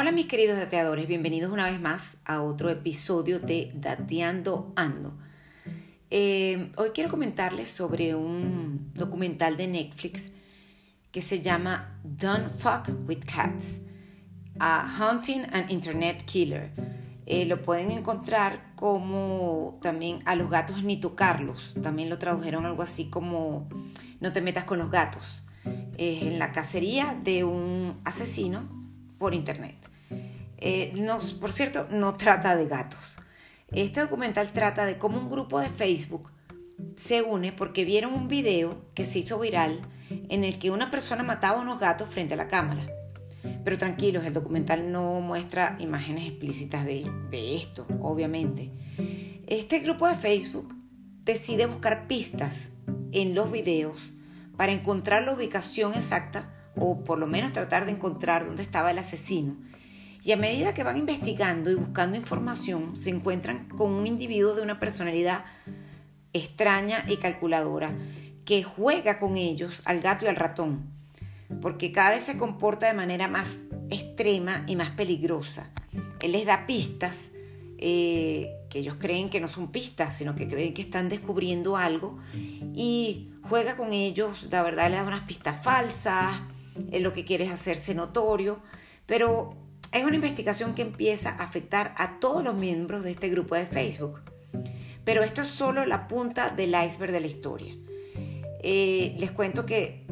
Hola mis queridos dateadores, bienvenidos una vez más a otro episodio de Dateando Ando. Eh, hoy quiero comentarles sobre un documental de Netflix que se llama Don't Fuck with Cats, a Hunting an Internet Killer. Eh, lo pueden encontrar como también a los gatos ni tocarlos. También lo tradujeron algo así como no te metas con los gatos. Es en la cacería de un asesino por internet. Eh, por cierto, no trata de gatos. Este documental trata de cómo un grupo de Facebook se une porque vieron un video que se hizo viral en el que una persona mataba a unos gatos frente a la cámara. Pero tranquilos, el documental no muestra imágenes explícitas de, esto, obviamente. Este grupo de Facebook decide buscar pistas en los videos para encontrar la ubicación exacta o por lo menos tratar de encontrar dónde estaba el asesino. Y a medida que van investigando y buscando información, se encuentran con un individuo de una personalidad extraña y calculadora que juega con ellos al gato y al ratón, porque cada vez se comporta de manera más extrema y más peligrosa. Él les da pistas eh, que ellos creen que no son pistas, sino que creen que están descubriendo algo y juega con ellos, la verdad le da unas pistas falsas, él lo que quiere es hacerse notorio, pero es una investigación que empieza a afectar a todos los miembros de este grupo de Facebook. Pero esto es solo la punta del iceberg de la historia. Eh, les cuento que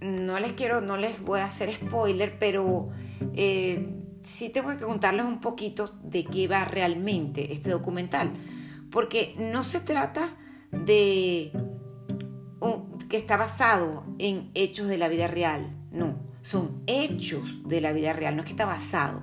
no les quiero, no les voy a hacer spoiler, pero eh, sí tengo que contarles un poquito de qué va realmente este documental. Porque no se trata de que está basado en hechos de la vida real, no, son hechos de la vida real, no es que está basado.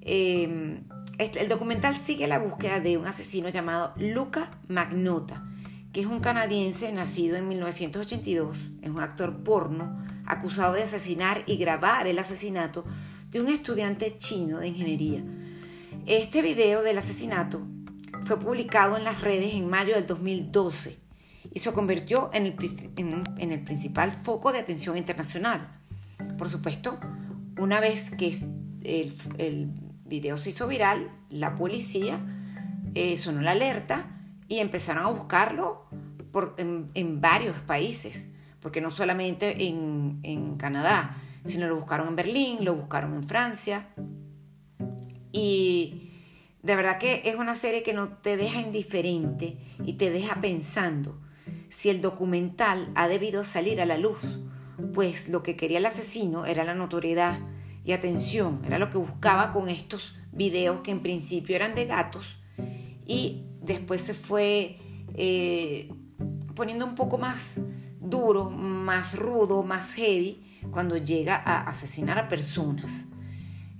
Eh, este, el documental sigue la búsqueda de un asesino llamado Luca Magnota, que es un canadiense nacido en 1982, es un actor porno acusado de asesinar y grabar el asesinato de un estudiante chino de ingeniería. Este video del asesinato fue publicado en las redes en mayo del 2012 y se convirtió en el principal foco de atención internacional. Por supuesto, una vez que el, video se hizo viral, la policía eh, sonó la alerta y empezaron a buscarlo en, varios países, porque no solamente en, en Canadá, sino lo buscaron en Berlín, lo buscaron en Francia. Y de verdad que es una serie que no te deja indiferente y te deja pensando si el documental ha debido salir a la luz, pues lo que quería el asesino era la notoriedad y atención, era lo que buscaba con estos videos que en principio eran de gatos y después se fue eh, poniendo un poco más duro, más rudo, más heavy cuando llega a asesinar a personas.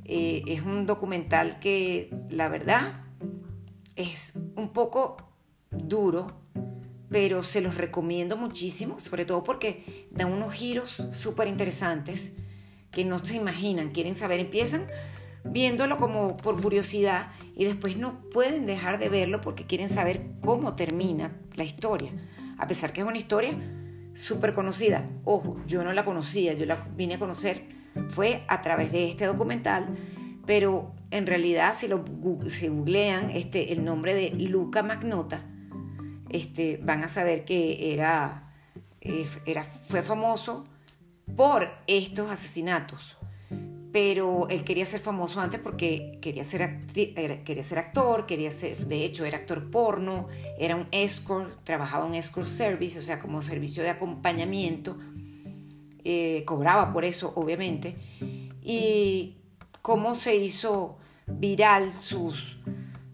Eh, es un documental que la verdad es un poco duro, pero se los recomiendo muchísimo, sobre todo porque da unos giros súper interesantes que no se imaginan, quieren saber, empiezan viéndolo como por curiosidad y después no pueden dejar de verlo porque quieren saber cómo termina la historia. A pesar que es una historia súper conocida. Ojo, yo no la conocía, yo la vine a conocer fue a través de este documental, pero en realidad si lo si googlean este, el nombre de Luca Magnota, este, van a saber que era, eh, era, fue famoso por estos asesinatos. Pero él quería ser famoso antes porque quería ser, quería ser actor, quería ser, de hecho era actor porno, era un escort, trabajaba en escort service, o sea, como servicio de acompañamiento, eh, cobraba por eso, obviamente. Y cómo se hizo viral sus,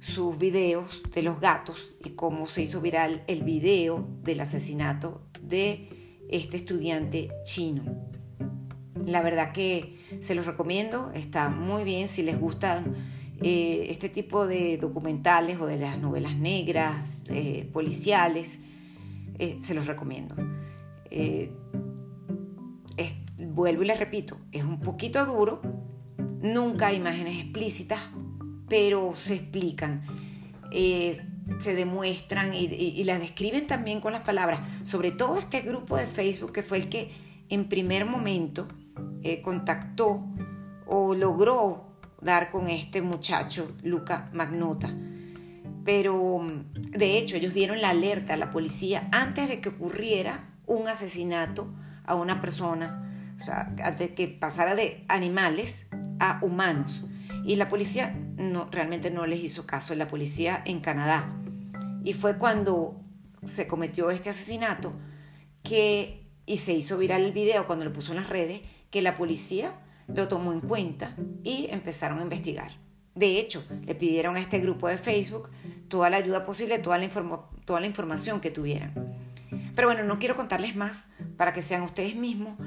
sus videos de los gatos y cómo se hizo viral el video del asesinato de este estudiante chino. La verdad que se los recomiendo, está muy bien si les gustan eh, este tipo de documentales o de las novelas negras, eh, policiales, eh, se los recomiendo. vuelvo y les repito, es un poquito duro, nunca hay imágenes explícitas, pero se explican se demuestran y, las describen también con las palabras. Sobre todo este grupo de Facebook que fue el que en primer momento eh, contactó o logró dar con este muchacho, Luca Magnota. Pero de hecho ellos dieron la alerta a la policía antes de que ocurriera un asesinato a una persona, o sea, antes de que pasara de animales a humanos. Y la policía realmente no les hizo caso, la policía en Canadá. Y fue cuando se cometió este asesinato que, y se hizo viral el video cuando lo puso en las redes, que la policía lo tomó en cuenta y empezaron a investigar. De hecho, le pidieron a este grupo de Facebook toda la ayuda posible, toda la, toda la información que tuvieran. Pero bueno, no quiero contarles más para que sean ustedes mismos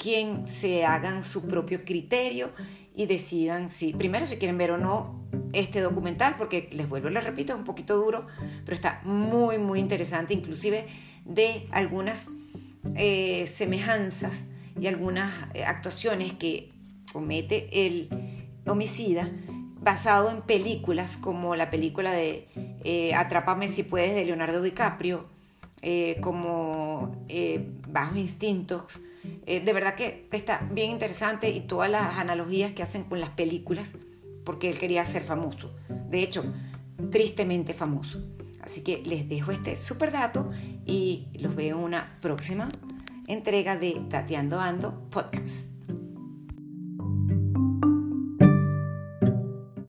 quien se hagan su propio criterio y decidan si, primero, si quieren ver o no este documental, porque les vuelvo, les repito, es un poquito duro, pero está muy, muy interesante, inclusive de algunas eh, semejanzas y algunas eh, actuaciones que comete el homicida basado en películas como la película de eh, Atrápame si puedes de Leonardo DiCaprio, como Bajos Instintos, eh, de verdad que está bien interesante y todas las analogías que hacen con las películas, porque él quería ser famoso. De hecho, tristemente famoso. Así que les dejo este super dato y los veo en una próxima entrega de Tateando Ando Podcast.